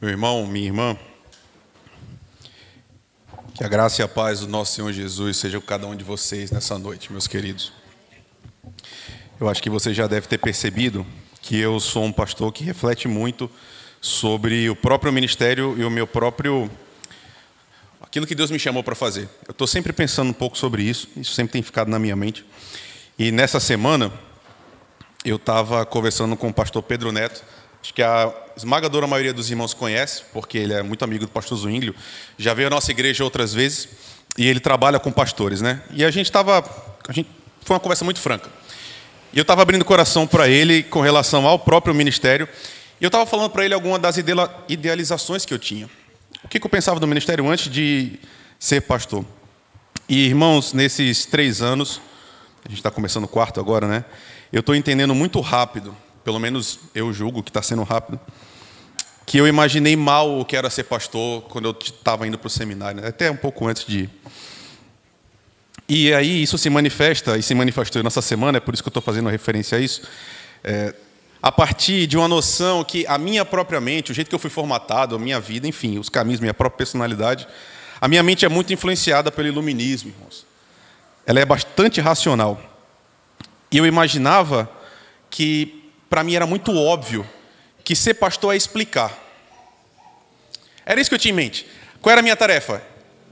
Meu irmão, minha irmã, que a graça e a paz do nosso Senhor Jesus seja com cada um de vocês nessa noite, meus queridos. Eu acho que você já deve ter percebido que eu sou um pastor que reflete muito sobre o próprio ministério e o meu próprio aquilo que Deus me chamou para fazer. Eu estou sempre pensando um pouco sobre isso, isso sempre tem ficado na minha mente. E nessa semana eu estava conversando com o pastor Pedro Neto Acho que a esmagadora maioria dos irmãos conhece, porque ele é muito amigo do pastor Zwinglio. Já veio à nossa igreja outras vezes e ele trabalha com pastores, né? E a gente estava. Foi uma conversa muito franca. E eu estava abrindo o coração para ele com relação ao próprio ministério. E eu estava falando para ele algumas das idealizações que eu tinha. O que eu pensava do ministério antes de ser pastor. E, irmãos, nesses três anos, a gente está começando o quarto agora, né? Eu estou entendendo muito rápido pelo menos eu julgo que está sendo rápido, que eu imaginei mal o que era ser pastor quando eu estava indo para o seminário, né? até um pouco antes de ir. E aí isso se manifesta, e se manifestou nessa semana, é por isso que eu estou fazendo referência a isso, é, a partir de uma noção que a minha própria mente, o jeito que eu fui formatado, a minha vida, enfim, os caminhos, minha própria personalidade, a minha mente é muito influenciada pelo iluminismo, irmãos. Ela é bastante racional. E eu imaginava que para mim era muito óbvio que ser pastor é explicar. Era isso que eu tinha em mente. Qual era a minha tarefa?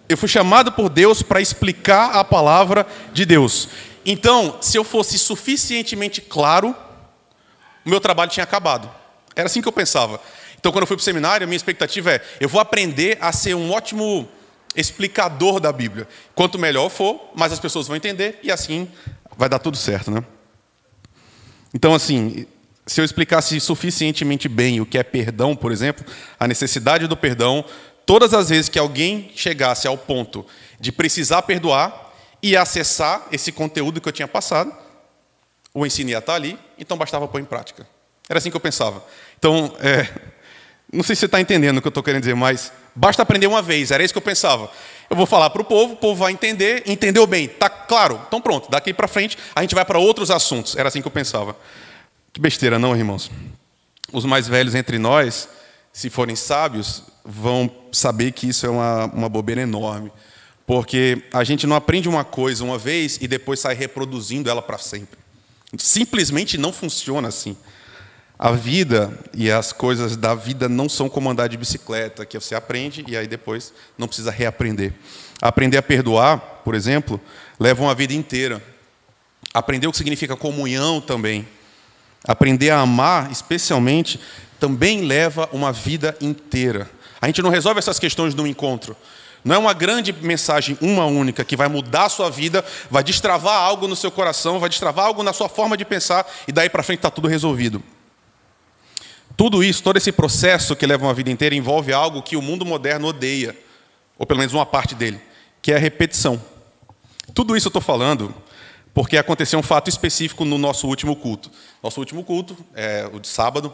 Eu fui chamado por Deus para explicar a palavra de Deus. Então, se eu fosse suficientemente claro, o meu trabalho tinha acabado. Era assim que eu pensava. Então, quando eu fui para o seminário, a minha expectativa é: eu vou aprender a ser um ótimo explicador da Bíblia. Quanto melhor for, mais as pessoas vão entender e assim vai dar tudo certo, né? Então, assim, se eu explicasse suficientemente bem o que é perdão, por exemplo, a necessidade do perdão, todas as vezes que alguém chegasse ao ponto de precisar perdoar e acessar esse conteúdo que eu tinha passado, o ensino ia estar ali, então bastava pôr em prática. Era assim que eu pensava. Então, é, não sei se você está entendendo o que eu estou querendo dizer, mas basta aprender uma vez, era isso que eu pensava. Eu vou falar para o povo, o povo vai entender, entendeu bem, está claro, então pronto, daqui para frente a gente vai para outros assuntos. Era assim que eu pensava. Que besteira, não, irmãos? Os mais velhos entre nós, se forem sábios, vão saber que isso é uma, uma bobeira enorme. Porque a gente não aprende uma coisa uma vez e depois sai reproduzindo ela para sempre. Simplesmente não funciona assim. A vida e as coisas da vida não são como andar de bicicleta, que você aprende e aí depois não precisa reaprender. Aprender a perdoar, por exemplo, leva uma vida inteira. Aprender o que significa comunhão também Aprender a amar, especialmente, também leva uma vida inteira. A gente não resolve essas questões num encontro. Não é uma grande mensagem, uma única, que vai mudar a sua vida, vai destravar algo no seu coração, vai destravar algo na sua forma de pensar, e daí para frente está tudo resolvido. Tudo isso, todo esse processo que leva uma vida inteira, envolve algo que o mundo moderno odeia, ou pelo menos uma parte dele, que é a repetição. Tudo isso eu estou falando porque aconteceu um fato específico no nosso último culto. Nosso último culto, é, o de sábado,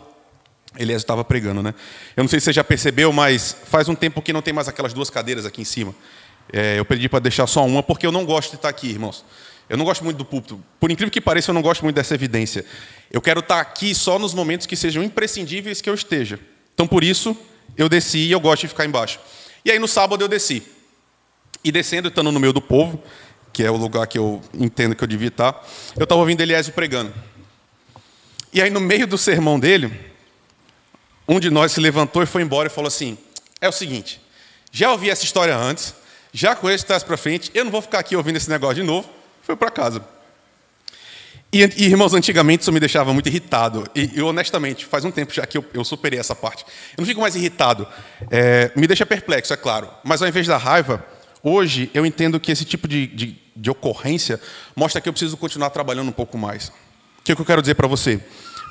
Elias estava pregando, né? Eu não sei se você já percebeu, mas faz um tempo que não tem mais aquelas duas cadeiras aqui em cima. É, eu pedi para deixar só uma, porque eu não gosto de estar aqui, irmãos. Eu não gosto muito do púlpito. Por incrível que pareça, eu não gosto muito dessa evidência. Eu quero estar aqui só nos momentos que sejam imprescindíveis que eu esteja. Então, por isso, eu desci e eu gosto de ficar embaixo. E aí, no sábado, eu desci. E descendo, estando no meio do povo, que é o lugar que eu entendo que eu devia estar, eu estava ouvindo Eliésio pregando. E aí, no meio do sermão dele, um de nós se levantou e foi embora e falou assim: É o seguinte, já ouvi essa história antes, já conheço trás para frente, eu não vou ficar aqui ouvindo esse negócio de novo. Foi para casa. E, e, irmãos, antigamente isso me deixava muito irritado. E, e honestamente, faz um tempo já que eu, eu, superei essa parte. Eu não fico mais irritado. É, me deixa perplexo, é claro. Mas ao invés da raiva, Hoje, eu entendo que esse tipo de, de, de ocorrência mostra que eu preciso continuar trabalhando um pouco mais. O que, é que eu quero dizer para você?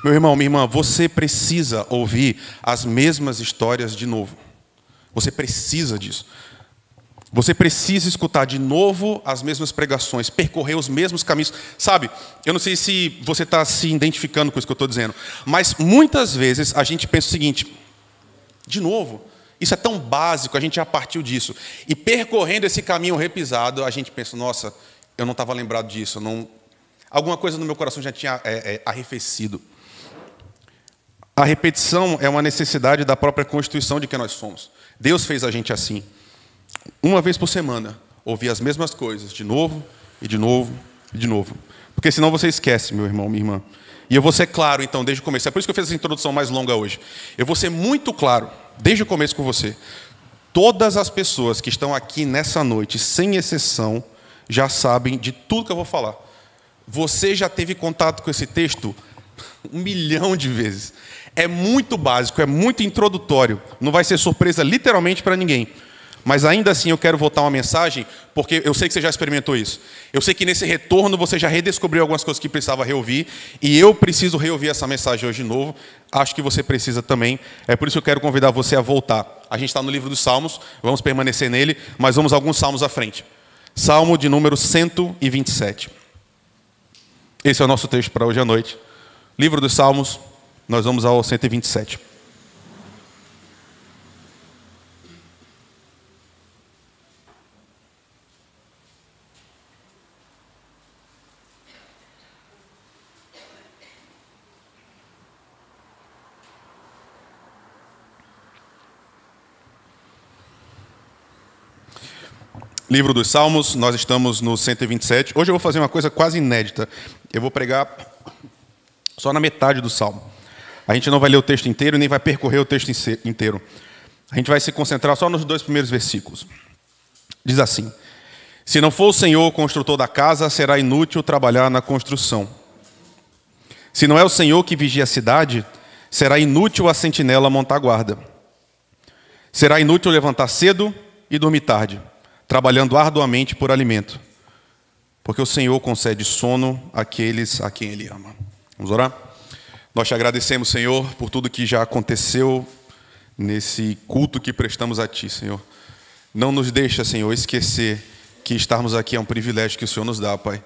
Meu irmão, minha irmã, você precisa ouvir as mesmas histórias de novo. Você precisa disso. Você precisa escutar de novo as mesmas pregações, percorrer os mesmos caminhos. Sabe, eu não sei se você está se identificando com isso que eu estou dizendo, mas muitas vezes a gente pensa o seguinte: de novo, isso é tão básico, a gente já partiu disso. E percorrendo esse caminho repisado, a gente pensa, nossa, eu não estava lembrado disso, não... alguma coisa no meu coração já tinha é, é, arrefecido. A repetição é uma necessidade da própria constituição de que nós somos. Deus fez a gente assim. Uma vez por semana, ouvir as mesmas coisas, de novo, e de novo, e de novo. Porque senão você esquece, meu irmão, minha irmã. E eu vou ser claro, então, desde o começo. É por isso que eu fiz essa introdução mais longa hoje. Eu vou ser muito claro, desde o começo com você. Todas as pessoas que estão aqui nessa noite, sem exceção, já sabem de tudo que eu vou falar. Você já teve contato com esse texto um milhão de vezes. É muito básico, é muito introdutório. Não vai ser surpresa literalmente para ninguém. Mas ainda assim eu quero voltar uma mensagem, porque eu sei que você já experimentou isso. Eu sei que nesse retorno você já redescobriu algumas coisas que precisava reouvir, e eu preciso reouvir essa mensagem hoje de novo. Acho que você precisa também. É por isso que eu quero convidar você a voltar. A gente está no livro dos Salmos, vamos permanecer nele, mas vamos alguns salmos à frente. Salmo de número 127. Esse é o nosso texto para hoje à noite. Livro dos Salmos, nós vamos ao 127. Livro dos Salmos, nós estamos no 127. Hoje eu vou fazer uma coisa quase inédita. Eu vou pregar só na metade do salmo. A gente não vai ler o texto inteiro nem vai percorrer o texto inteiro. A gente vai se concentrar só nos dois primeiros versículos. Diz assim: Se não for o Senhor o construtor da casa, será inútil trabalhar na construção. Se não é o Senhor que vigia a cidade, será inútil a sentinela montar guarda. Será inútil levantar cedo e dormir tarde trabalhando arduamente por alimento, porque o Senhor concede sono àqueles a quem Ele ama. Vamos orar? Nós te agradecemos, Senhor, por tudo que já aconteceu nesse culto que prestamos a Ti, Senhor. Não nos deixa, Senhor, esquecer que estarmos aqui é um privilégio que o Senhor nos dá, Pai.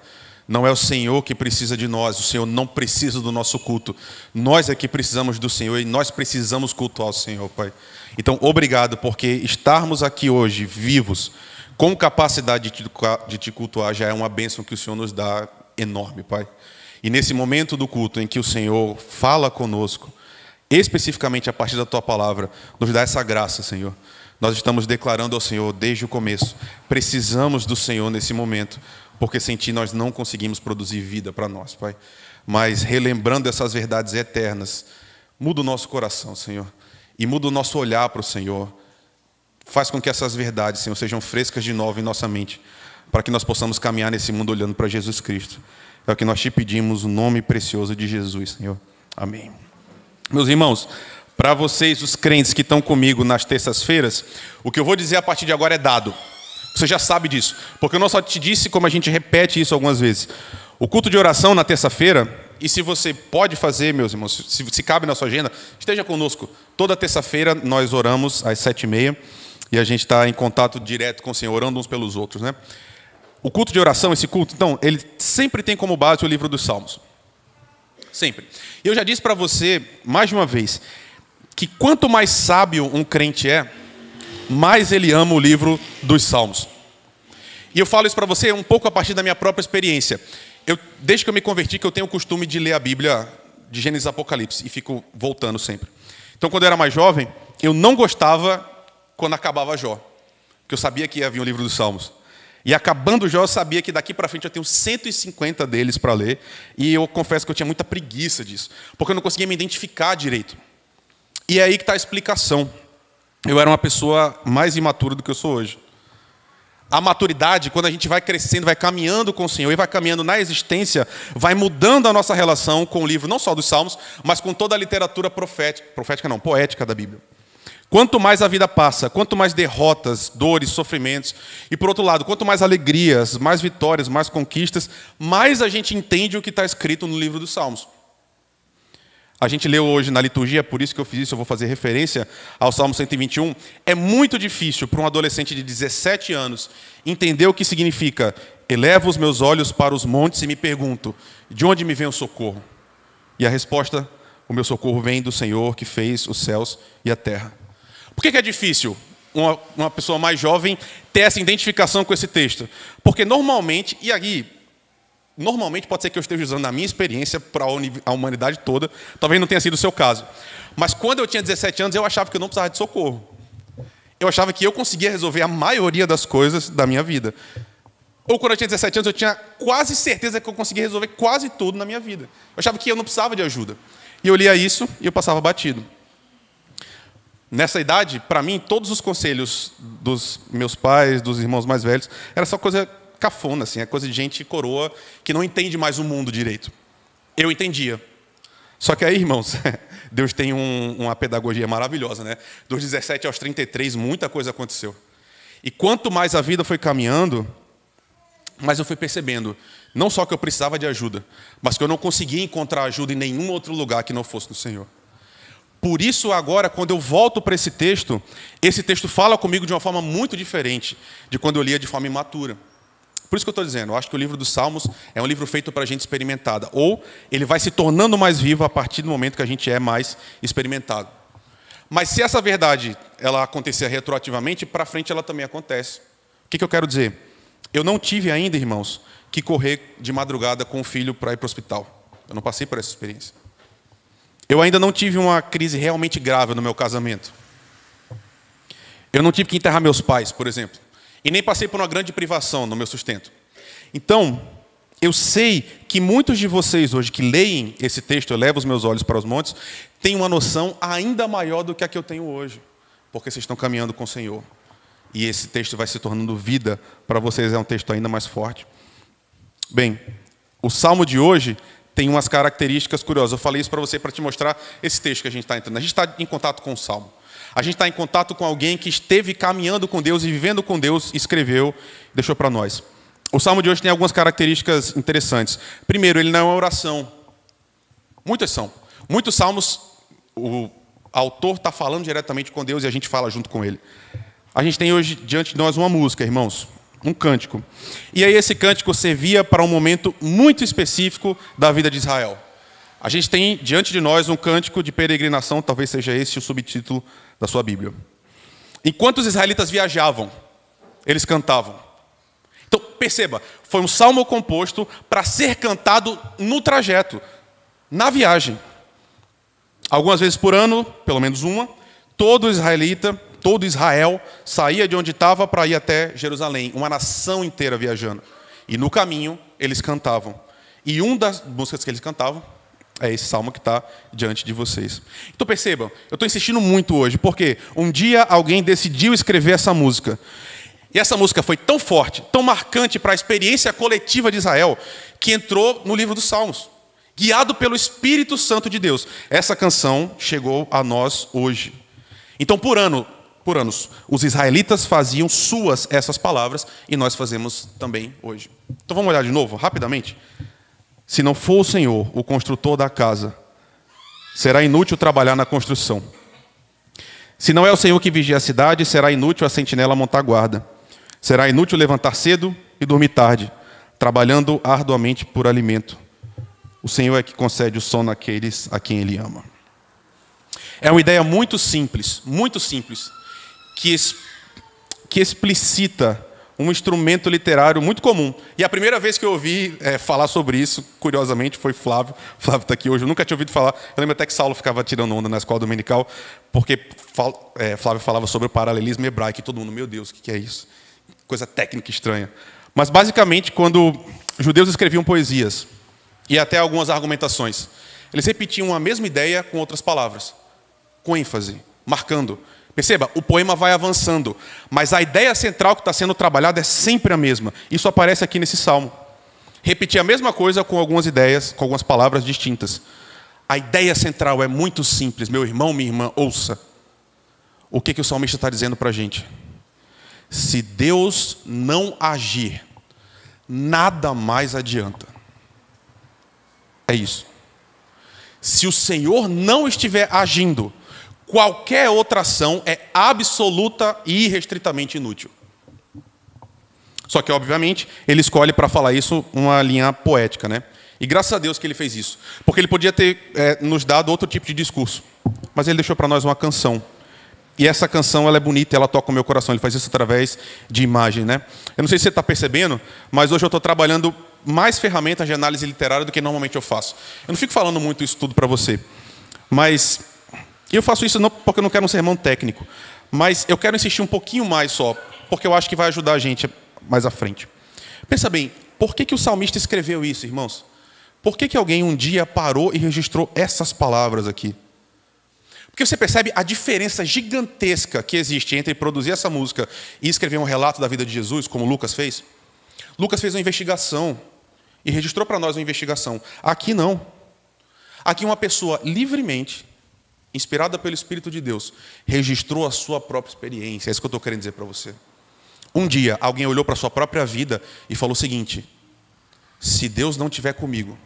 Não é o Senhor que precisa de nós, o Senhor não precisa do nosso culto. Nós é que precisamos do Senhor e nós precisamos cultuar o Senhor, Pai. Então, obrigado porque estarmos aqui hoje vivos com capacidade de te cultuar já é uma bênção que o Senhor nos dá enorme, Pai. E nesse momento do culto em que o Senhor fala conosco, especificamente a partir da tua palavra, nos dá essa graça, Senhor. Nós estamos declarando ao Senhor desde o começo. Precisamos do Senhor nesse momento, porque sem Ti nós não conseguimos produzir vida para nós, Pai. Mas relembrando essas verdades eternas, muda o nosso coração, Senhor, e muda o nosso olhar para o Senhor Faz com que essas verdades, Senhor, sejam frescas de novo em nossa mente, para que nós possamos caminhar nesse mundo olhando para Jesus Cristo. É o que nós te pedimos, o nome precioso de Jesus, Senhor. Amém. Meus irmãos, para vocês, os crentes que estão comigo nas terças-feiras, o que eu vou dizer a partir de agora é dado. Você já sabe disso, porque eu não só te disse, como a gente repete isso algumas vezes. O culto de oração na terça-feira, e se você pode fazer, meus irmãos, se, se cabe na sua agenda, esteja conosco. Toda terça-feira nós oramos às sete e meia e a gente está em contato direto com o Senhor, orando uns pelos outros. Né? O culto de oração, esse culto, então, ele sempre tem como base o livro dos Salmos. Sempre. E eu já disse para você, mais de uma vez, que quanto mais sábio um crente é, mais ele ama o livro dos Salmos. E eu falo isso para você um pouco a partir da minha própria experiência. Eu, desde que eu me converti, que eu tenho o costume de ler a Bíblia de Gênesis e Apocalipse, e fico voltando sempre. Então, quando eu era mais jovem, eu não gostava quando acabava Jó. Porque eu sabia que ia vir o livro dos Salmos. E acabando Jó, eu sabia que daqui para frente eu tenho 150 deles para ler. E eu confesso que eu tinha muita preguiça disso. Porque eu não conseguia me identificar direito. E é aí que está a explicação. Eu era uma pessoa mais imatura do que eu sou hoje. A maturidade, quando a gente vai crescendo, vai caminhando com o Senhor e vai caminhando na existência, vai mudando a nossa relação com o livro, não só dos Salmos, mas com toda a literatura profética, profética não, poética da Bíblia. Quanto mais a vida passa, quanto mais derrotas, dores, sofrimentos, e por outro lado, quanto mais alegrias, mais vitórias, mais conquistas, mais a gente entende o que está escrito no livro dos Salmos. A gente leu hoje na liturgia, por isso que eu fiz isso, eu vou fazer referência ao Salmo 121. É muito difícil para um adolescente de 17 anos entender o que significa: elevo os meus olhos para os montes e me pergunto, de onde me vem o socorro? E a resposta: o meu socorro vem do Senhor que fez os céus e a terra. Por que, é difícil uma, uma pessoa mais jovem ter essa identificação com esse texto? Porque normalmente, e aí, normalmente pode ser que eu esteja usando a minha experiência para a humanidade toda, talvez não tenha sido o seu caso. Mas quando eu tinha 17 anos, eu achava que eu não precisava de socorro. Eu achava que eu conseguia resolver a maioria das coisas da minha vida. Ou quando eu tinha 17 anos, eu tinha quase certeza que eu conseguia resolver quase tudo na minha vida. Eu achava que eu não precisava de ajuda. E eu lia isso e eu passava batido. Nessa idade, para mim, todos os conselhos dos meus pais, dos irmãos mais velhos, era só coisa cafona, assim, é coisa de gente coroa que não entende mais o mundo direito. Eu entendia. Só que aí, irmãos, Deus tem um, uma pedagogia maravilhosa, né? Dos 17 aos 33, muita coisa aconteceu. E quanto mais a vida foi caminhando, mais eu fui percebendo, não só que eu precisava de ajuda, mas que eu não conseguia encontrar ajuda em nenhum outro lugar que não fosse no Senhor. Por isso, agora, quando eu volto para esse texto, esse texto fala comigo de uma forma muito diferente de quando eu lia de forma imatura. Por isso que eu estou dizendo, eu acho que o livro dos Salmos é um livro feito para gente experimentada. Ou ele vai se tornando mais vivo a partir do momento que a gente é mais experimentado. Mas se essa verdade ela acontecer retroativamente, para frente ela também acontece. O que, que eu quero dizer? Eu não tive ainda, irmãos, que correr de madrugada com o filho para ir para o hospital. Eu não passei por essa experiência. Eu ainda não tive uma crise realmente grave no meu casamento. Eu não tive que enterrar meus pais, por exemplo. E nem passei por uma grande privação no meu sustento. Então, eu sei que muitos de vocês hoje que leem esse texto, eu levo os meus olhos para os montes, têm uma noção ainda maior do que a que eu tenho hoje, porque vocês estão caminhando com o Senhor. E esse texto vai se tornando vida para vocês, é um texto ainda mais forte. Bem, o salmo de hoje tem umas características curiosas. Eu falei isso para você para te mostrar esse texto que a gente está entrando. A gente está em contato com o Salmo. A gente está em contato com alguém que esteve caminhando com Deus e vivendo com Deus, escreveu, deixou para nós. O Salmo de hoje tem algumas características interessantes. Primeiro, ele não é uma oração. Muitas são. Muitos salmos, o autor está falando diretamente com Deus e a gente fala junto com ele. A gente tem hoje diante de nós uma música, irmãos um cântico. E aí esse cântico servia para um momento muito específico da vida de Israel. A gente tem diante de nós um cântico de peregrinação, talvez seja esse o subtítulo da sua Bíblia. Enquanto os israelitas viajavam, eles cantavam. Então, perceba, foi um salmo composto para ser cantado no trajeto, na viagem. Algumas vezes por ano, pelo menos uma, todo israelita todo Israel saía de onde estava para ir até Jerusalém, uma nação inteira viajando. E no caminho eles cantavam. E uma das músicas que eles cantavam é esse salmo que está diante de vocês. Então percebam, eu estou insistindo muito hoje, porque um dia alguém decidiu escrever essa música. E essa música foi tão forte, tão marcante para a experiência coletiva de Israel, que entrou no livro dos Salmos. Guiado pelo Espírito Santo de Deus. Essa canção chegou a nós hoje. Então, por ano, por anos. Os israelitas faziam suas essas palavras e nós fazemos também hoje. Então vamos olhar de novo, rapidamente. Se não for o Senhor, o construtor da casa, será inútil trabalhar na construção. Se não é o Senhor que vigia a cidade, será inútil a sentinela montar guarda. Será inútil levantar cedo e dormir tarde, trabalhando arduamente por alimento. O Senhor é que concede o sono àqueles a quem Ele ama. É uma ideia muito simples, muito simples, que, que explicita um instrumento literário muito comum. E a primeira vez que eu ouvi é, falar sobre isso, curiosamente, foi Flávio. Flávio está aqui hoje. Eu nunca tinha ouvido falar. Eu lembro até que Saulo ficava tirando onda na escola dominical, porque é, Flávio falava sobre o paralelismo hebraico. E todo mundo, meu Deus, o que é isso? Coisa técnica estranha. Mas, basicamente, quando judeus escreviam poesias, e até algumas argumentações, eles repetiam a mesma ideia com outras palavras, com ênfase, marcando. Perceba, o poema vai avançando, mas a ideia central que está sendo trabalhada é sempre a mesma. Isso aparece aqui nesse salmo. Repetir a mesma coisa com algumas ideias, com algumas palavras distintas. A ideia central é muito simples, meu irmão, minha irmã, ouça. O que, que o salmista está dizendo para a gente? Se Deus não agir, nada mais adianta. É isso. Se o Senhor não estiver agindo, qualquer outra ação é absoluta e irrestritamente inútil. Só que, obviamente, ele escolhe para falar isso uma linha poética, né? E graças a Deus que ele fez isso. Porque ele podia ter é, nos dado outro tipo de discurso. Mas ele deixou para nós uma canção. E essa canção ela é bonita, ela toca o meu coração. Ele faz isso através de imagem, né? Eu não sei se você está percebendo, mas hoje eu estou trabalhando mais ferramentas de análise literária do que normalmente eu faço. Eu não fico falando muito isso tudo para você, mas eu faço isso não porque eu não quero um sermão técnico, mas eu quero insistir um pouquinho mais só, porque eu acho que vai ajudar a gente mais à frente. Pensa bem, por que, que o salmista escreveu isso, irmãos? Por que, que alguém um dia parou e registrou essas palavras aqui? Porque você percebe a diferença gigantesca que existe entre produzir essa música e escrever um relato da vida de Jesus, como Lucas fez. Lucas fez uma investigação e registrou para nós uma investigação. Aqui não. Aqui uma pessoa livremente, inspirada pelo Espírito de Deus, registrou a sua própria experiência. É isso que eu estou querendo dizer para você. Um dia, alguém olhou para a sua própria vida e falou o seguinte: se Deus não estiver comigo,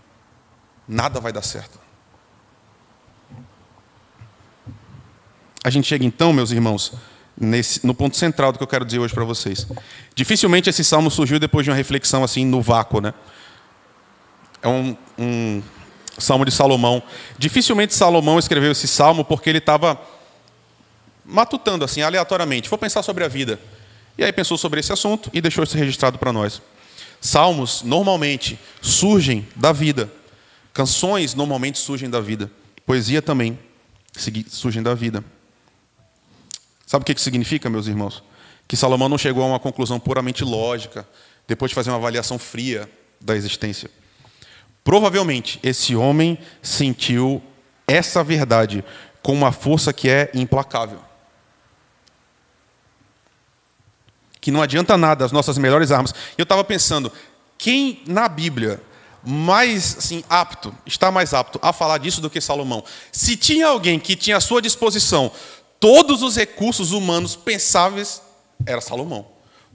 nada vai dar certo. A gente chega então, meus irmãos, nesse, no ponto central do que eu quero dizer hoje para vocês. Dificilmente esse salmo surgiu depois de uma reflexão assim no vácuo, né? É um, um salmo de Salomão. Dificilmente Salomão escreveu esse salmo porque ele estava matutando assim aleatoriamente. Vou pensar sobre a vida. E aí pensou sobre esse assunto e deixou isso registrado para nós. Salmos normalmente surgem da vida. Canções normalmente surgem da vida. Poesia também surgem da vida. Sabe o que significa, meus irmãos? Que Salomão não chegou a uma conclusão puramente lógica, depois de fazer uma avaliação fria da existência. Provavelmente, esse homem sentiu essa verdade com uma força que é implacável. Que não adianta nada as nossas melhores armas. Eu estava pensando, quem na Bíblia mais assim, apto, está mais apto a falar disso do que Salomão? Se tinha alguém que tinha à sua disposição todos os recursos humanos pensáveis, era Salomão,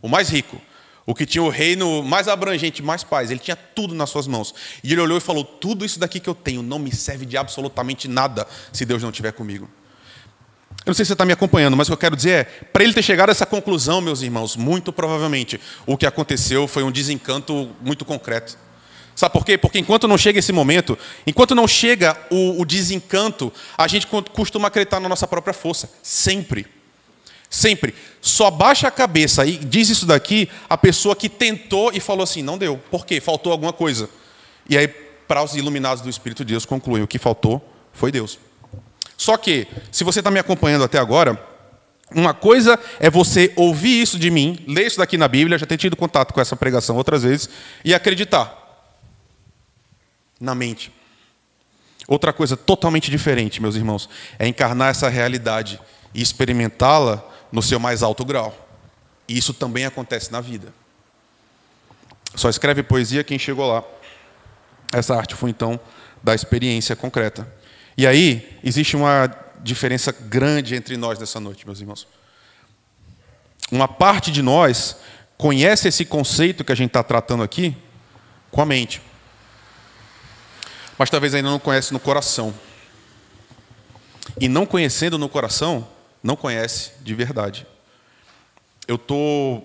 o mais rico, o que tinha o reino mais abrangente, mais paz. Ele tinha tudo nas suas mãos. E ele olhou e falou: Tudo isso daqui que eu tenho não me serve de absolutamente nada se Deus não estiver comigo. Eu não sei se você está me acompanhando, mas o que eu quero dizer é: para ele ter chegado a essa conclusão, meus irmãos, muito provavelmente o que aconteceu foi um desencanto muito concreto. Sabe por quê? Porque enquanto não chega esse momento, enquanto não chega o, o desencanto, a gente costuma acreditar na nossa própria força. Sempre. Sempre. Só baixa a cabeça e diz isso daqui a pessoa que tentou e falou assim: não deu. Por quê? Faltou alguma coisa. E aí, para os iluminados do Espírito de Deus, concluem: o que faltou foi Deus. Só que, se você está me acompanhando até agora, uma coisa é você ouvir isso de mim, ler isso daqui na Bíblia, já ter tido contato com essa pregação outras vezes, e acreditar na mente. Outra coisa totalmente diferente, meus irmãos, é encarnar essa realidade e experimentá-la no seu mais alto grau. E isso também acontece na vida. Só escreve poesia quem chegou lá. Essa arte foi então da experiência concreta. E aí, existe uma diferença grande entre nós nessa noite, meus irmãos. Uma parte de nós conhece esse conceito que a gente está tratando aqui com a mente mas talvez ainda não conhece no coração. E não conhecendo no coração, não conhece de verdade. Eu tô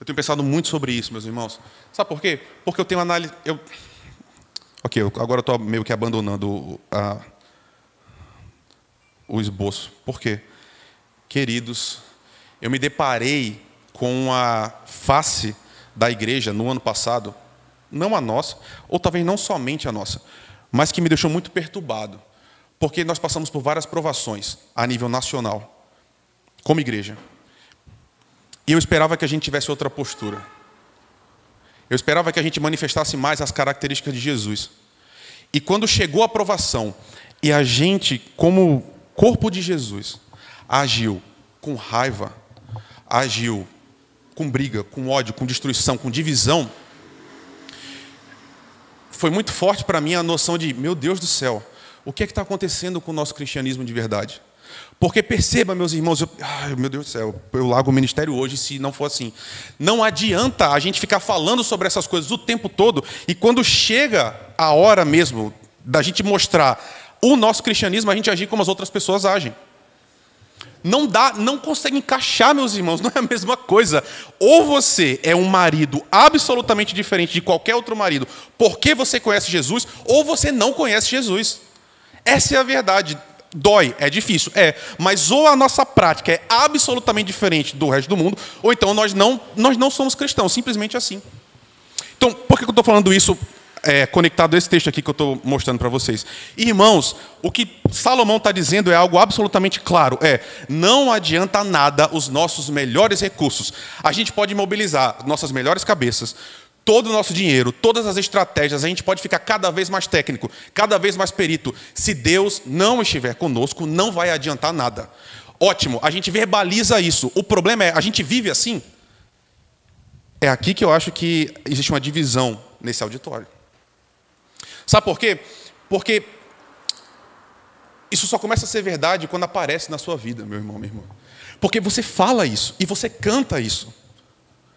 eu tenho pensado muito sobre isso, meus irmãos. Sabe por quê? Porque eu tenho análise eu OK, agora eu estou meio que abandonando a, o esboço. Por quê? Queridos, eu me deparei com a face da igreja no ano passado não a nossa, ou talvez não somente a nossa, mas que me deixou muito perturbado, porque nós passamos por várias provações a nível nacional, como igreja. E eu esperava que a gente tivesse outra postura. Eu esperava que a gente manifestasse mais as características de Jesus. E quando chegou a aprovação, e a gente, como corpo de Jesus, agiu com raiva, agiu com briga, com ódio, com destruição, com divisão, foi muito forte para mim a noção de, meu Deus do céu, o que é que está acontecendo com o nosso cristianismo de verdade? Porque perceba, meus irmãos, eu, ai, meu Deus do céu, eu largo o ministério hoje se não for assim. Não adianta a gente ficar falando sobre essas coisas o tempo todo e quando chega a hora mesmo da gente mostrar o nosso cristianismo, a gente agir como as outras pessoas agem não dá, não consegue encaixar, meus irmãos, não é a mesma coisa. Ou você é um marido absolutamente diferente de qualquer outro marido, porque você conhece Jesus, ou você não conhece Jesus. Essa é a verdade. Dói, é difícil, é, mas ou a nossa prática é absolutamente diferente do resto do mundo, ou então nós não, nós não somos cristãos, simplesmente assim. Então, por que eu estou falando isso é, conectado a esse texto aqui que eu estou mostrando para vocês? Irmãos, o que Salomão está dizendo é algo absolutamente claro: é não adianta nada os nossos melhores recursos. A gente pode mobilizar nossas melhores cabeças, todo o nosso dinheiro, todas as estratégias, a gente pode ficar cada vez mais técnico, cada vez mais perito. Se Deus não estiver conosco, não vai adiantar nada. Ótimo, a gente verbaliza isso. O problema é, a gente vive assim? É aqui que eu acho que existe uma divisão nesse auditório. Sabe por quê? Porque isso só começa a ser verdade quando aparece na sua vida, meu irmão, minha irmã. Porque você fala isso e você canta isso,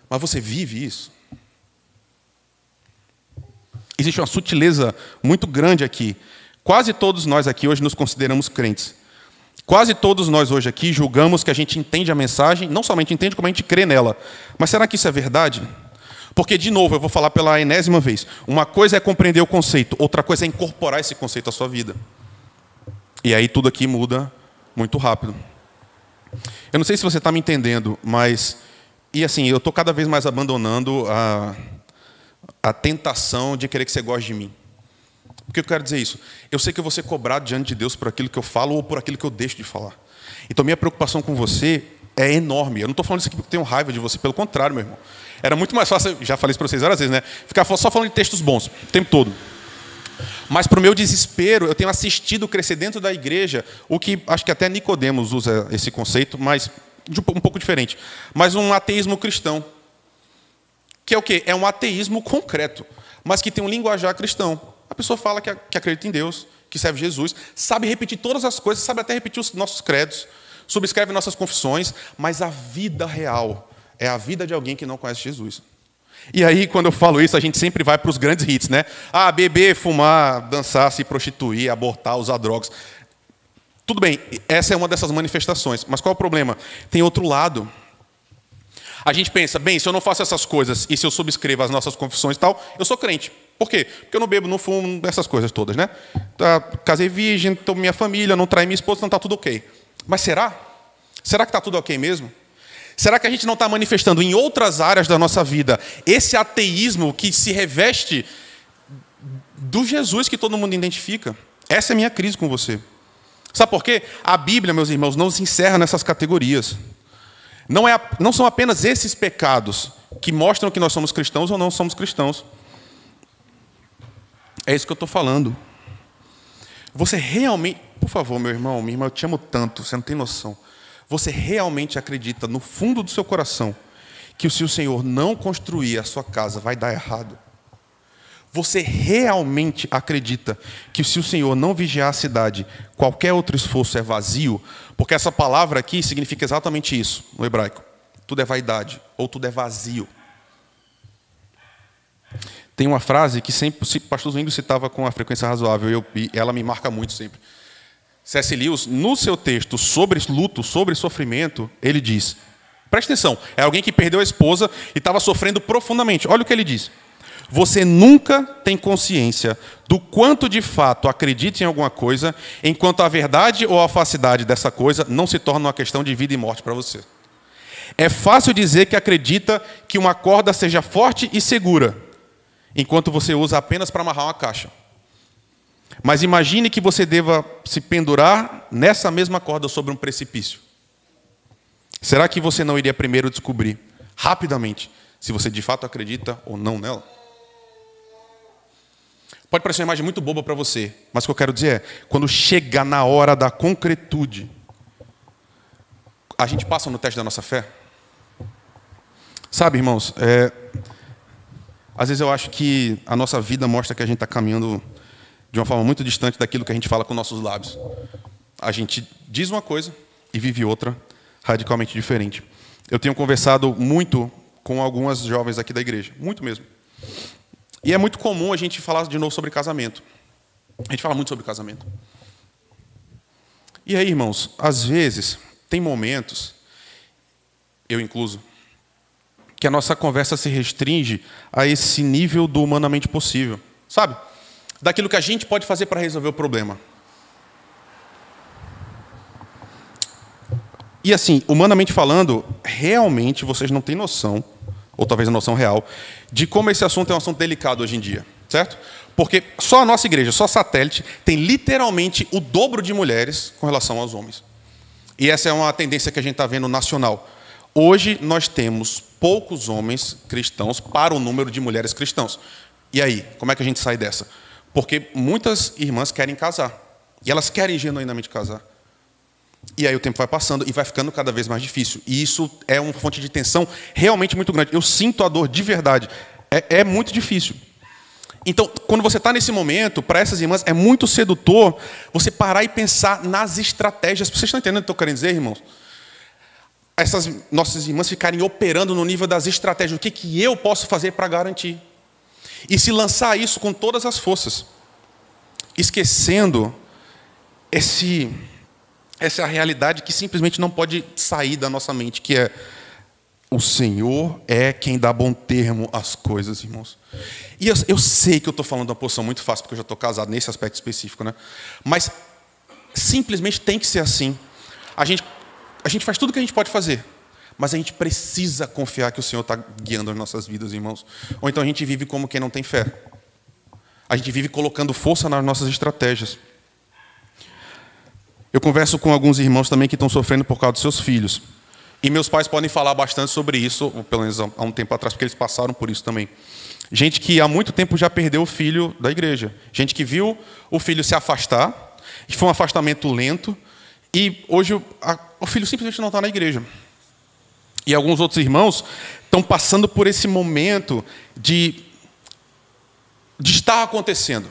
mas você vive isso. Existe uma sutileza muito grande aqui. Quase todos nós aqui hoje nos consideramos crentes. Quase todos nós hoje aqui julgamos que a gente entende a mensagem, não somente entende, como a gente crê nela. Mas será que isso é verdade? Porque, de novo, eu vou falar pela enésima vez: uma coisa é compreender o conceito, outra coisa é incorporar esse conceito à sua vida. E aí tudo aqui muda muito rápido. Eu não sei se você está me entendendo, mas. E assim, eu estou cada vez mais abandonando a, a tentação de querer que você goste de mim. Por que eu quero dizer isso? Eu sei que eu vou ser cobrado diante de Deus por aquilo que eu falo ou por aquilo que eu deixo de falar. Então, minha preocupação com você é enorme. Eu não estou falando isso aqui porque tenho raiva de você, pelo contrário, meu irmão. Era muito mais fácil, já falei isso para vocês várias vezes, né? Ficar só falando de textos bons, o tempo todo. Mas para o meu desespero, eu tenho assistido crescer dentro da igreja, o que acho que até Nicodemos usa esse conceito, mas um pouco diferente. Mas um ateísmo cristão. Que é o quê? É um ateísmo concreto, mas que tem um linguajar cristão. A pessoa fala que, que acredita em Deus, que serve Jesus, sabe repetir todas as coisas, sabe até repetir os nossos credos, subscreve nossas confissões, mas a vida real é a vida de alguém que não conhece Jesus. E aí, quando eu falo isso, a gente sempre vai para os grandes hits, né? Ah, beber, fumar, dançar, se prostituir, abortar, usar drogas. Tudo bem, essa é uma dessas manifestações. Mas qual é o problema? Tem outro lado. A gente pensa, bem, se eu não faço essas coisas e se eu subscrevo as nossas confissões e tal, eu sou crente. Por quê? Porque eu não bebo, não fumo, essas coisas todas, né? Tá, casei virgem, estou minha família, não trai minha esposa, então está tudo ok. Mas será? Será que está tudo ok mesmo? Será que a gente não está manifestando em outras áreas da nossa vida esse ateísmo que se reveste do Jesus que todo mundo identifica? Essa é a minha crise com você. Sabe por quê? A Bíblia, meus irmãos, não se encerra nessas categorias. Não, é, não são apenas esses pecados que mostram que nós somos cristãos ou não somos cristãos. É isso que eu estou falando. Você realmente, por favor, meu irmão, minha irmã, eu te amo tanto, você não tem noção. Você realmente acredita no fundo do seu coração que se o Senhor não construir a sua casa vai dar errado? Você realmente acredita que se o Senhor não vigiar a cidade, qualquer outro esforço é vazio? Porque essa palavra aqui significa exatamente isso no hebraico. Tudo é vaidade ou tudo é vazio. Tem uma frase que sempre o pastor Zwingli citava com uma frequência razoável e ela me marca muito sempre. C.S. Lewis, no seu texto sobre luto, sobre sofrimento, ele diz: preste atenção, é alguém que perdeu a esposa e estava sofrendo profundamente. Olha o que ele diz. Você nunca tem consciência do quanto de fato acredita em alguma coisa, enquanto a verdade ou a falsidade dessa coisa não se torna uma questão de vida e morte para você. É fácil dizer que acredita que uma corda seja forte e segura, enquanto você usa apenas para amarrar uma caixa. Mas imagine que você deva se pendurar nessa mesma corda sobre um precipício. Será que você não iria primeiro descobrir, rapidamente, se você de fato acredita ou não nela? Pode parecer uma imagem muito boba para você, mas o que eu quero dizer é: quando chega na hora da concretude, a gente passa no teste da nossa fé? Sabe, irmãos, é, às vezes eu acho que a nossa vida mostra que a gente está caminhando de uma forma muito distante daquilo que a gente fala com nossos lábios. A gente diz uma coisa e vive outra radicalmente diferente. Eu tenho conversado muito com algumas jovens aqui da igreja, muito mesmo. E é muito comum a gente falar de novo sobre casamento. A gente fala muito sobre casamento. E aí, irmãos, às vezes, tem momentos, eu incluso, que a nossa conversa se restringe a esse nível do humanamente possível. Sabe? daquilo que a gente pode fazer para resolver o problema. E assim, humanamente falando, realmente vocês não têm noção ou talvez a noção real, de como esse assunto é um assunto delicado hoje em dia, certo? Porque só a nossa igreja, só satélite, tem literalmente o dobro de mulheres com relação aos homens. E essa é uma tendência que a gente está vendo nacional. Hoje nós temos poucos homens cristãos para o número de mulheres cristãos. E aí, como é que a gente sai dessa? Porque muitas irmãs querem casar. E elas querem genuinamente casar. E aí o tempo vai passando e vai ficando cada vez mais difícil. E isso é uma fonte de tensão realmente muito grande. Eu sinto a dor de verdade. É, é muito difícil. Então, quando você está nesse momento, para essas irmãs, é muito sedutor você parar e pensar nas estratégias. Vocês estão entendendo o que eu estou querendo dizer, irmãos? Essas nossas irmãs ficarem operando no nível das estratégias. O que, que eu posso fazer para garantir? E se lançar isso com todas as forças, esquecendo esse, essa é realidade que simplesmente não pode sair da nossa mente, que é o Senhor é quem dá bom termo às coisas, irmãos. E eu, eu sei que eu estou falando uma posição muito fácil, porque eu já estou casado nesse aspecto específico, né? Mas simplesmente tem que ser assim. A gente, a gente faz tudo o que a gente pode fazer, mas a gente precisa confiar que o Senhor está guiando as nossas vidas, irmãos. Ou então a gente vive como quem não tem fé. A gente vive colocando força nas nossas estratégias. Eu converso com alguns irmãos também que estão sofrendo por causa dos seus filhos. E meus pais podem falar bastante sobre isso, pelo menos há um tempo atrás, porque eles passaram por isso também. Gente que há muito tempo já perdeu o filho da igreja. Gente que viu o filho se afastar, que foi um afastamento lento, e hoje a, o filho simplesmente não está na igreja. E alguns outros irmãos estão passando por esse momento de, de estar acontecendo.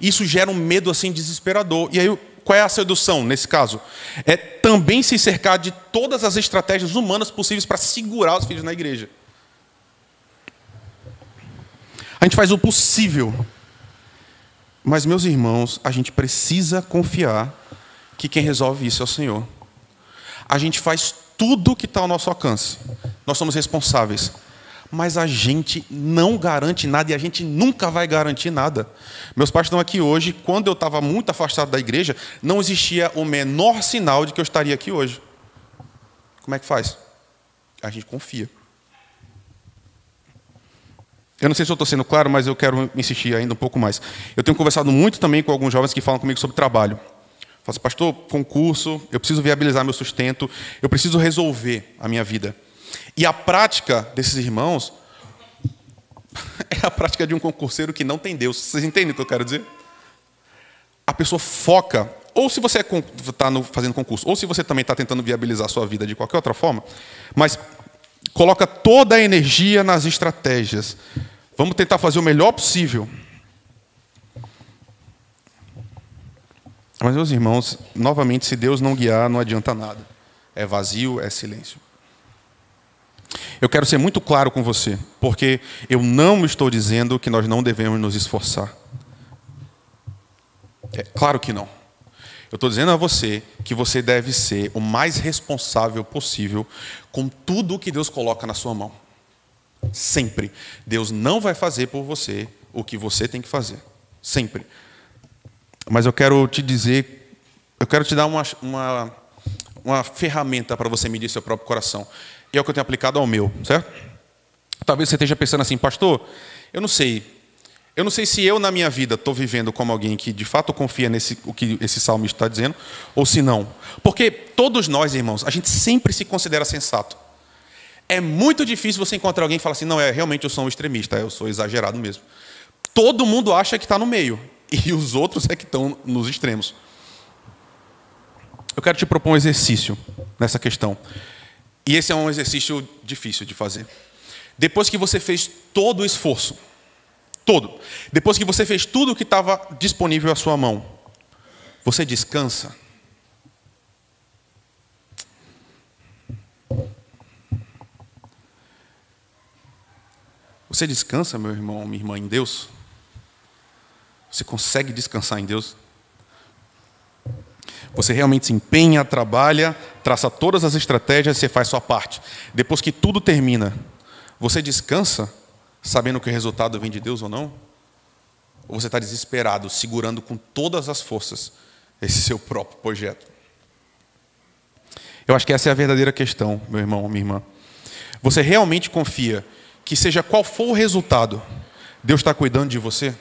Isso gera um medo assim desesperador. E aí, qual é a sedução nesse caso? É também se cercar de todas as estratégias humanas possíveis para segurar os filhos na igreja. A gente faz o possível. Mas, meus irmãos, a gente precisa confiar que quem resolve isso é o Senhor. A gente faz tudo que está ao nosso alcance. Nós somos responsáveis. Mas a gente não garante nada e a gente nunca vai garantir nada. Meus pais estão aqui hoje. Quando eu estava muito afastado da igreja, não existia o menor sinal de que eu estaria aqui hoje. Como é que faz? A gente confia. Eu não sei se eu estou sendo claro, mas eu quero insistir ainda um pouco mais. Eu tenho conversado muito também com alguns jovens que falam comigo sobre trabalho. Fala assim, pastor, concurso, eu preciso viabilizar meu sustento, eu preciso resolver a minha vida. E a prática desses irmãos é a prática de um concurseiro que não tem Deus. Vocês entendem o que eu quero dizer? A pessoa foca, ou se você está é, fazendo concurso, ou se você também está tentando viabilizar a sua vida de qualquer outra forma, mas coloca toda a energia nas estratégias. Vamos tentar fazer o melhor possível. Mas, meus irmãos, novamente, se Deus não guiar, não adianta nada. É vazio, é silêncio. Eu quero ser muito claro com você, porque eu não estou dizendo que nós não devemos nos esforçar. É claro que não. Eu estou dizendo a você que você deve ser o mais responsável possível com tudo o que Deus coloca na sua mão. Sempre. Deus não vai fazer por você o que você tem que fazer. Sempre. Mas eu quero te dizer, eu quero te dar uma, uma, uma ferramenta para você medir seu próprio coração. E é o que eu tenho aplicado ao meu, certo? Talvez você esteja pensando assim, pastor, eu não sei. Eu não sei se eu, na minha vida, estou vivendo como alguém que de fato confia nesse o que esse salmo está dizendo, ou se não. Porque todos nós, irmãos, a gente sempre se considera sensato. É muito difícil você encontrar alguém que fala assim, não, é realmente eu sou um extremista, eu sou exagerado mesmo. Todo mundo acha que está no meio e os outros é que estão nos extremos. Eu quero te propor um exercício nessa questão. E esse é um exercício difícil de fazer. Depois que você fez todo o esforço, todo, depois que você fez tudo o que estava disponível à sua mão, você descansa. Você descansa, meu irmão, minha irmã, em Deus? Você consegue descansar em Deus? Você realmente se empenha, trabalha, traça todas as estratégias você faz sua parte. Depois que tudo termina, você descansa sabendo que o resultado vem de Deus ou não? Ou você está desesperado, segurando com todas as forças esse seu próprio projeto? Eu acho que essa é a verdadeira questão, meu irmão, minha irmã. Você realmente confia que, seja qual for o resultado, Deus está cuidando de você?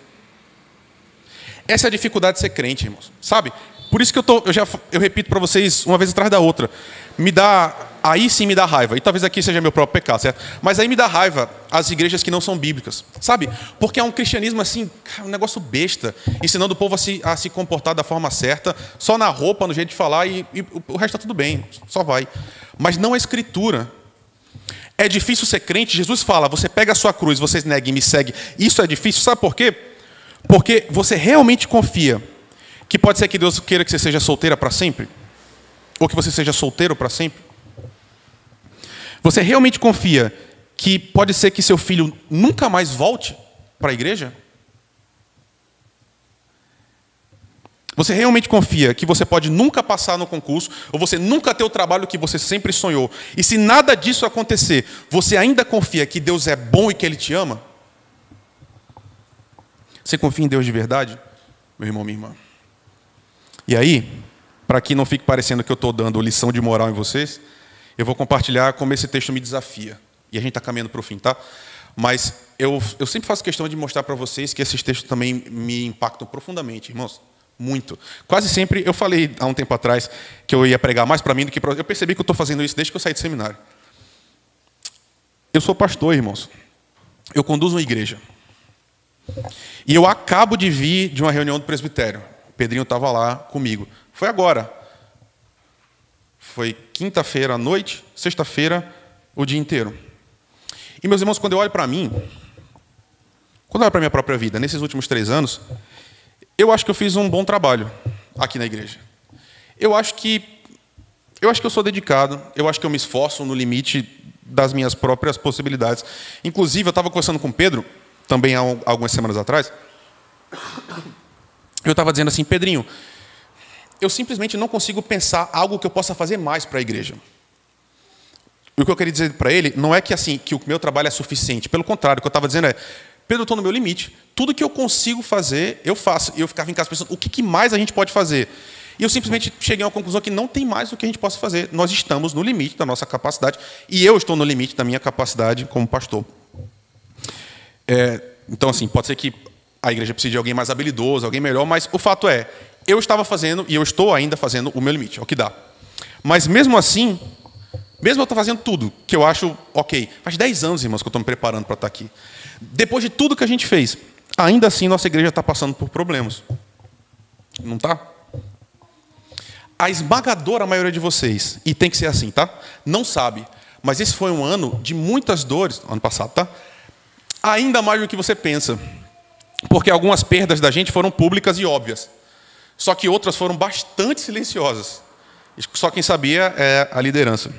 Essa é a dificuldade de ser crente, irmãos. Sabe? Por isso que eu, tô, eu já eu repito para vocês uma vez atrás da outra. Me dá, aí sim me dá raiva. E talvez aqui seja meu próprio pecado, certo? Mas aí me dá raiva as igrejas que não são bíblicas, sabe? Porque é um cristianismo assim, um negócio besta, ensinando o povo a se, a se comportar da forma certa, só na roupa, no jeito de falar e, e o resto está tudo bem, só vai. Mas não a escritura. É difícil ser crente. Jesus fala: você pega a sua cruz, você nega e me segue. Isso é difícil, sabe por quê? Porque você realmente confia que pode ser que Deus queira que você seja solteira para sempre? Ou que você seja solteiro para sempre? Você realmente confia que pode ser que seu filho nunca mais volte para a igreja? Você realmente confia que você pode nunca passar no concurso, ou você nunca ter o trabalho que você sempre sonhou? E se nada disso acontecer, você ainda confia que Deus é bom e que Ele te ama? Você confia em Deus de verdade, meu irmão, minha irmã? E aí, para que não fique parecendo que eu estou dando lição de moral em vocês, eu vou compartilhar como esse texto me desafia. E a gente está caminhando para o fim, tá? Mas eu, eu sempre faço questão de mostrar para vocês que esses textos também me impactam profundamente, irmãos. Muito. Quase sempre, eu falei há um tempo atrás que eu ia pregar mais para mim do que para. Eu percebi que eu estou fazendo isso desde que eu saí do seminário. Eu sou pastor, irmãos. Eu conduzo uma igreja. E eu acabo de vir de uma reunião do presbitério. Pedrinho estava lá comigo. Foi agora. Foi quinta-feira à noite, sexta-feira, o dia inteiro. E, meus irmãos, quando eu olho para mim, quando eu olho para a minha própria vida, nesses últimos três anos, eu acho que eu fiz um bom trabalho aqui na igreja. Eu acho que eu acho que eu sou dedicado, eu acho que eu me esforço no limite das minhas próprias possibilidades. Inclusive, eu estava conversando com o Pedro, também há algumas semanas atrás, eu estava dizendo assim, Pedrinho, eu simplesmente não consigo pensar algo que eu possa fazer mais para a igreja. E o que eu queria dizer para ele não é que assim que o meu trabalho é suficiente. Pelo contrário, o que eu estava dizendo é, Pedro, eu estou no meu limite. Tudo que eu consigo fazer, eu faço. E eu ficava em casa pensando, o que, mais a gente pode fazer? E eu simplesmente cheguei a uma conclusão que não tem mais o que a gente possa fazer. Nós estamos no limite da nossa capacidade. E eu estou no limite da minha capacidade como pastor. É, então, assim, pode ser que a igreja precise de alguém mais habilidoso, alguém melhor, mas o fato é, eu estava fazendo e eu estou ainda fazendo o meu limite, é o que dá. Mas mesmo assim, mesmo eu estou fazendo tudo que eu acho ok, faz 10 anos, irmãos, que eu estou me preparando para estar aqui. Depois de tudo que a gente fez, ainda assim nossa igreja está passando por problemas. Não está? A esmagadora maioria de vocês, e tem que ser assim, tá? Não sabe, mas esse foi um ano de muitas dores, ano passado, tá? Ainda mais do que você pensa. Porque algumas perdas da gente foram públicas e óbvias. Só que outras foram bastante silenciosas. Só quem sabia é a liderança.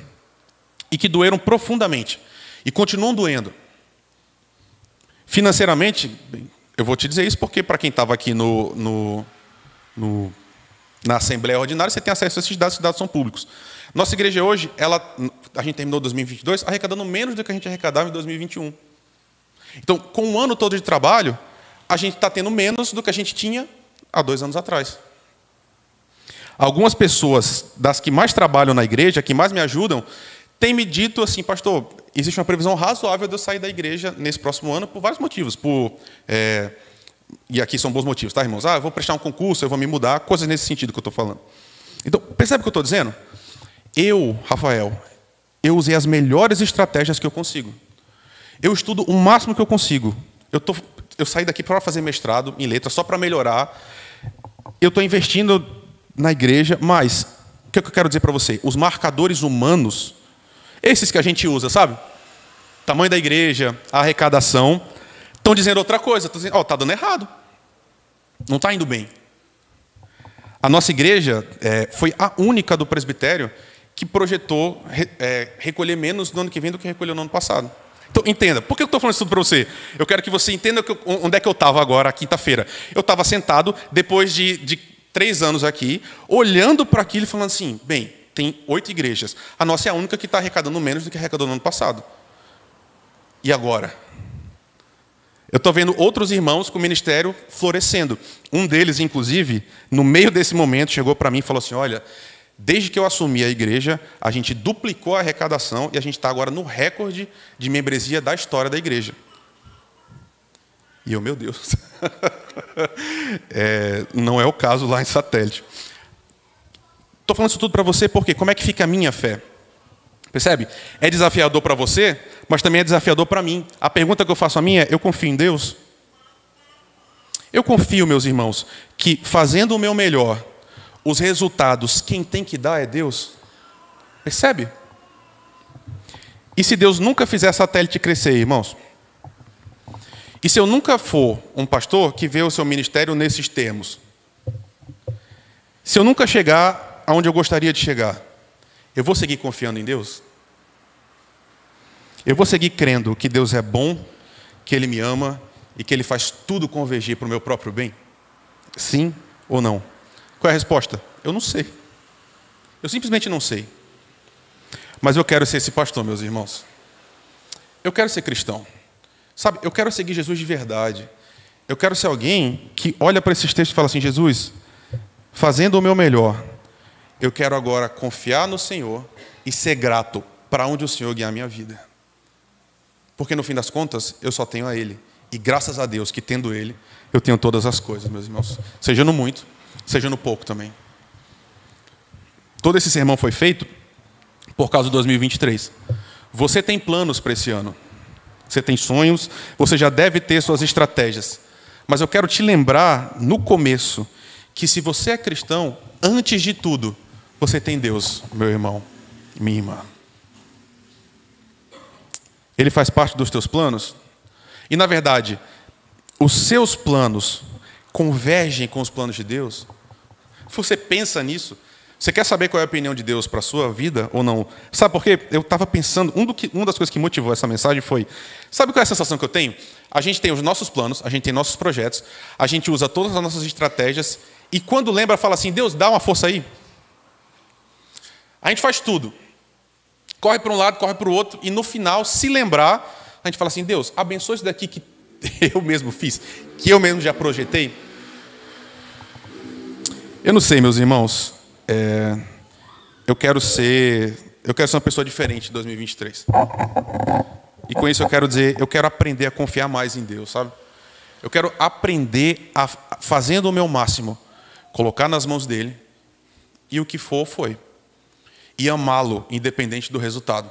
E que doeram profundamente. E continuam doendo. Financeiramente, eu vou te dizer isso porque, para quem estava aqui no, no, no, na Assembleia Ordinária, você tem acesso a esses dados, esses dados são públicos. Nossa igreja hoje, ela, a gente terminou 2022 arrecadando menos do que a gente arrecadava em 2021. Então, com um ano todo de trabalho, a gente está tendo menos do que a gente tinha há dois anos atrás. Algumas pessoas das que mais trabalham na igreja, que mais me ajudam, têm me dito assim, pastor, existe uma previsão razoável de eu sair da igreja nesse próximo ano por vários motivos. Por, é, e aqui são bons motivos, tá, irmãos? Ah, eu vou prestar um concurso, eu vou me mudar, coisas nesse sentido que eu estou falando. Então, percebe o que eu estou dizendo? Eu, Rafael, eu usei as melhores estratégias que eu consigo. Eu estudo o máximo que eu consigo. Eu, tô, eu saí daqui para fazer mestrado em letras, só para melhorar. Eu estou investindo na igreja, mas o que eu quero dizer para você? Os marcadores humanos, esses que a gente usa, sabe? Tamanho da igreja, arrecadação, estão dizendo outra coisa. Estão dizendo, ó, oh, está dando errado. Não está indo bem. A nossa igreja é, foi a única do presbitério que projetou é, recolher menos no ano que vem do que recolheu no ano passado. Então, entenda, por que eu estou falando isso tudo para você? Eu quero que você entenda que eu, onde é que eu estava agora, quinta-feira. Eu estava sentado, depois de, de três anos aqui, olhando para aquilo e falando assim: bem, tem oito igrejas. A nossa é a única que está arrecadando menos do que arrecadou no ano passado. E agora? Eu estou vendo outros irmãos com o ministério florescendo. Um deles, inclusive, no meio desse momento, chegou para mim e falou assim: Olha, Desde que eu assumi a igreja, a gente duplicou a arrecadação e a gente está agora no recorde de membresia da história da igreja. E eu, meu Deus, é, não é o caso lá em satélite. Estou falando isso tudo para você porque como é que fica a minha fé? Percebe? É desafiador para você, mas também é desafiador para mim. A pergunta que eu faço a mim é: eu confio em Deus? Eu confio, meus irmãos, que fazendo o meu melhor, os resultados, quem tem que dar é Deus. Percebe? E se Deus nunca fizer satélite crescer, irmãos? E se eu nunca for um pastor que vê o seu ministério nesses termos? Se eu nunca chegar aonde eu gostaria de chegar, eu vou seguir confiando em Deus? Eu vou seguir crendo que Deus é bom, que Ele me ama e que Ele faz tudo convergir para o meu próprio bem? Sim ou não? Qual é a resposta? Eu não sei. Eu simplesmente não sei. Mas eu quero ser esse pastor, meus irmãos. Eu quero ser cristão. Sabe, eu quero seguir Jesus de verdade. Eu quero ser alguém que olha para esses textos e fala assim: Jesus, fazendo o meu melhor, eu quero agora confiar no Senhor e ser grato para onde o Senhor guiar a minha vida. Porque no fim das contas, eu só tenho a Ele. E graças a Deus que tendo Ele, eu tenho todas as coisas, meus irmãos. Seja no muito, seja no pouco também. Todo esse sermão foi feito por causa de 2023. Você tem planos para esse ano. Você tem sonhos, você já deve ter suas estratégias. Mas eu quero te lembrar, no começo, que se você é cristão, antes de tudo, você tem Deus, meu irmão, minha irmã. Ele faz parte dos teus planos? E na verdade, os seus planos convergem com os planos de Deus? Você pensa nisso? Você quer saber qual é a opinião de Deus para a sua vida ou não? Sabe por quê? Eu estava pensando, um que, uma das coisas que motivou essa mensagem foi: sabe qual é a sensação que eu tenho? A gente tem os nossos planos, a gente tem nossos projetos, a gente usa todas as nossas estratégias, e quando lembra, fala assim: Deus, dá uma força aí. A gente faz tudo. Corre para um lado, corre para o outro, e no final, se lembrar, a gente fala assim: Deus, abençoe isso daqui que eu mesmo fiz, que eu mesmo já projetei. Eu não sei, meus irmãos. É, eu quero ser, eu quero ser uma pessoa diferente em 2023. E com isso eu quero dizer, eu quero aprender a confiar mais em Deus, sabe? Eu quero aprender a fazendo o meu máximo, colocar nas mãos dele e o que for foi e amá-lo, independente do resultado.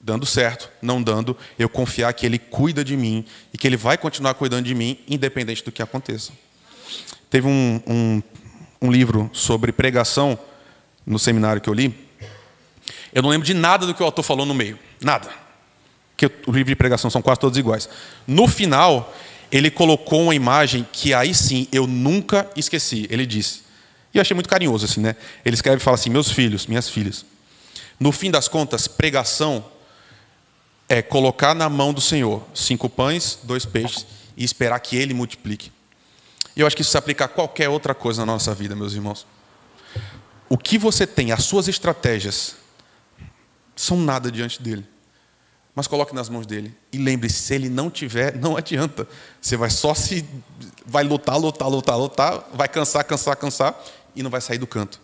Dando certo, não dando, eu confiar que Ele cuida de mim e que Ele vai continuar cuidando de mim, independente do que aconteça. Teve um, um, um livro sobre pregação no seminário que eu li. Eu não lembro de nada do que o autor falou no meio. Nada. Porque o livro de pregação são quase todos iguais. No final, ele colocou uma imagem que aí sim eu nunca esqueci. Ele disse: e eu achei muito carinhoso assim, né? Ele escreve e fala assim: meus filhos, minhas filhas. No fim das contas, pregação é colocar na mão do Senhor cinco pães, dois peixes e esperar que Ele multiplique. E eu acho que isso se aplica a qualquer outra coisa na nossa vida, meus irmãos. O que você tem, as suas estratégias, são nada diante dele. Mas coloque nas mãos dele. E lembre-se, se ele não tiver, não adianta. Você vai só se. Vai lutar, lutar, lutar, lutar, vai cansar, cansar, cansar e não vai sair do canto.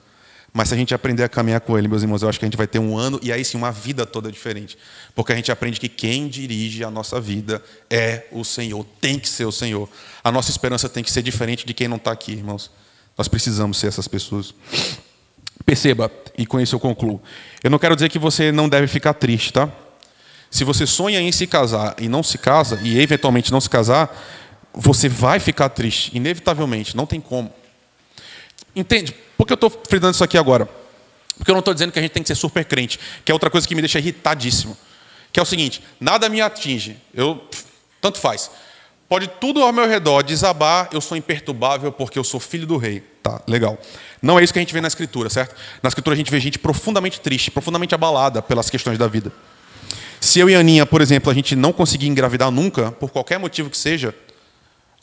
Mas se a gente aprender a caminhar com Ele, meus irmãos, eu acho que a gente vai ter um ano e aí sim uma vida toda diferente. Porque a gente aprende que quem dirige a nossa vida é o Senhor, tem que ser o Senhor. A nossa esperança tem que ser diferente de quem não está aqui, irmãos. Nós precisamos ser essas pessoas. Perceba, e com isso eu concluo. Eu não quero dizer que você não deve ficar triste, tá? Se você sonha em se casar e não se casa, e eventualmente não se casar, você vai ficar triste, inevitavelmente, não tem como. Entende? Por que eu estou frisando isso aqui agora? Porque eu não estou dizendo que a gente tem que ser super crente, que é outra coisa que me deixa irritadíssimo. Que é o seguinte: nada me atinge, eu tanto faz. Pode tudo ao meu redor desabar, eu sou imperturbável porque eu sou filho do rei. Tá, legal. Não é isso que a gente vê na escritura, certo? Na escritura a gente vê gente profundamente triste, profundamente abalada pelas questões da vida. Se eu e a Aninha, por exemplo, a gente não conseguir engravidar nunca, por qualquer motivo que seja,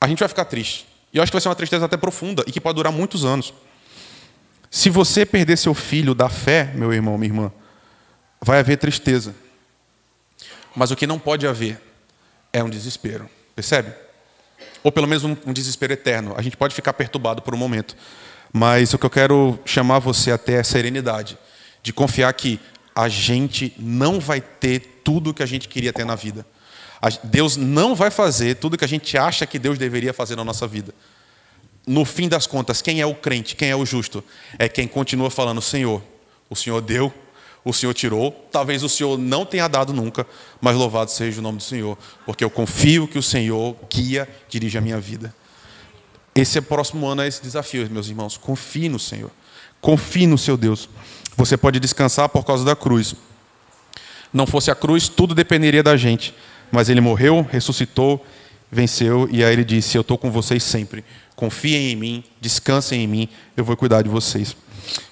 a gente vai ficar triste. E eu acho que vai ser uma tristeza até profunda e que pode durar muitos anos. Se você perder seu filho da fé, meu irmão, minha irmã, vai haver tristeza. Mas o que não pode haver é um desespero. Percebe? Ou pelo menos um, um desespero eterno. A gente pode ficar perturbado por um momento. Mas o que eu quero chamar você até é serenidade, de confiar que a gente não vai ter tudo o que a gente queria ter na vida. Deus não vai fazer tudo o que a gente acha que Deus deveria fazer na nossa vida. No fim das contas, quem é o crente, quem é o justo? É quem continua falando: Senhor, o Senhor deu, o Senhor tirou, talvez o Senhor não tenha dado nunca, mas louvado seja o nome do Senhor, porque eu confio que o Senhor guia, dirige a minha vida. Esse é próximo ano, é esse desafio, meus irmãos. Confie no Senhor. Confie no seu Deus. Você pode descansar por causa da cruz. Não fosse a cruz, tudo dependeria da gente. Mas ele morreu, ressuscitou, venceu, e aí ele disse: Eu estou com vocês sempre. Confiem em mim, descansem em mim, eu vou cuidar de vocês.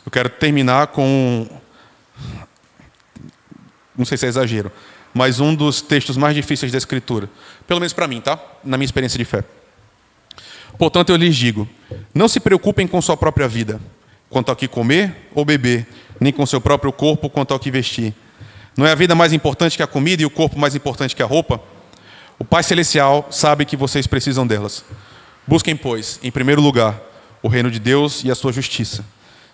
Eu quero terminar com. Não sei se é exagero, mas um dos textos mais difíceis da Escritura. Pelo menos para mim, tá? Na minha experiência de fé. Portanto, eu lhes digo: não se preocupem com sua própria vida, quanto ao que comer ou beber, nem com seu próprio corpo quanto ao que vestir. Não é a vida mais importante que a comida e o corpo mais importante que a roupa? O Pai Celestial sabe que vocês precisam delas. Busquem, pois, em primeiro lugar, o reino de Deus e a sua justiça,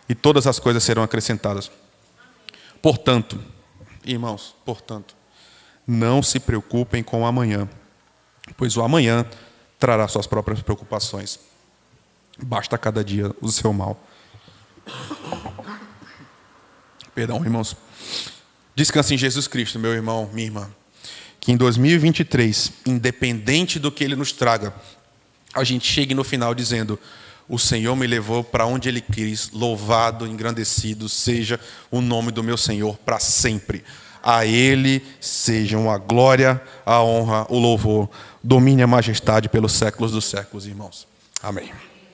e todas as coisas serão acrescentadas. Portanto, irmãos, portanto, não se preocupem com o amanhã, pois o amanhã trará suas próprias preocupações. Basta cada dia o seu mal. Perdão, irmãos. Descanse em Jesus Cristo, meu irmão, minha irmã. Que em 2023, independente do que Ele nos traga, a gente chegue no final dizendo: O Senhor me levou para onde Ele quis, louvado, engrandecido seja o nome do meu Senhor para sempre. A Ele sejam a glória, a honra, o louvor, domínio e a majestade pelos séculos dos séculos, irmãos. Amém.